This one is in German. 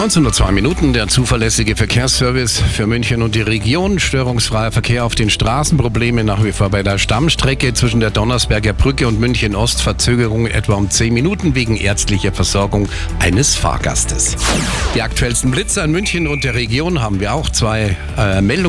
1902 Minuten, der zuverlässige Verkehrsservice für München und die Region. Störungsfreier Verkehr auf den Straßen, Probleme nach wie vor bei der Stammstrecke zwischen der Donnersberger Brücke und München Ost, Verzögerung etwa um 10 Minuten wegen ärztlicher Versorgung eines Fahrgastes. Die aktuellsten Blitzer in München und der Region haben wir auch zwei äh, Meldungen.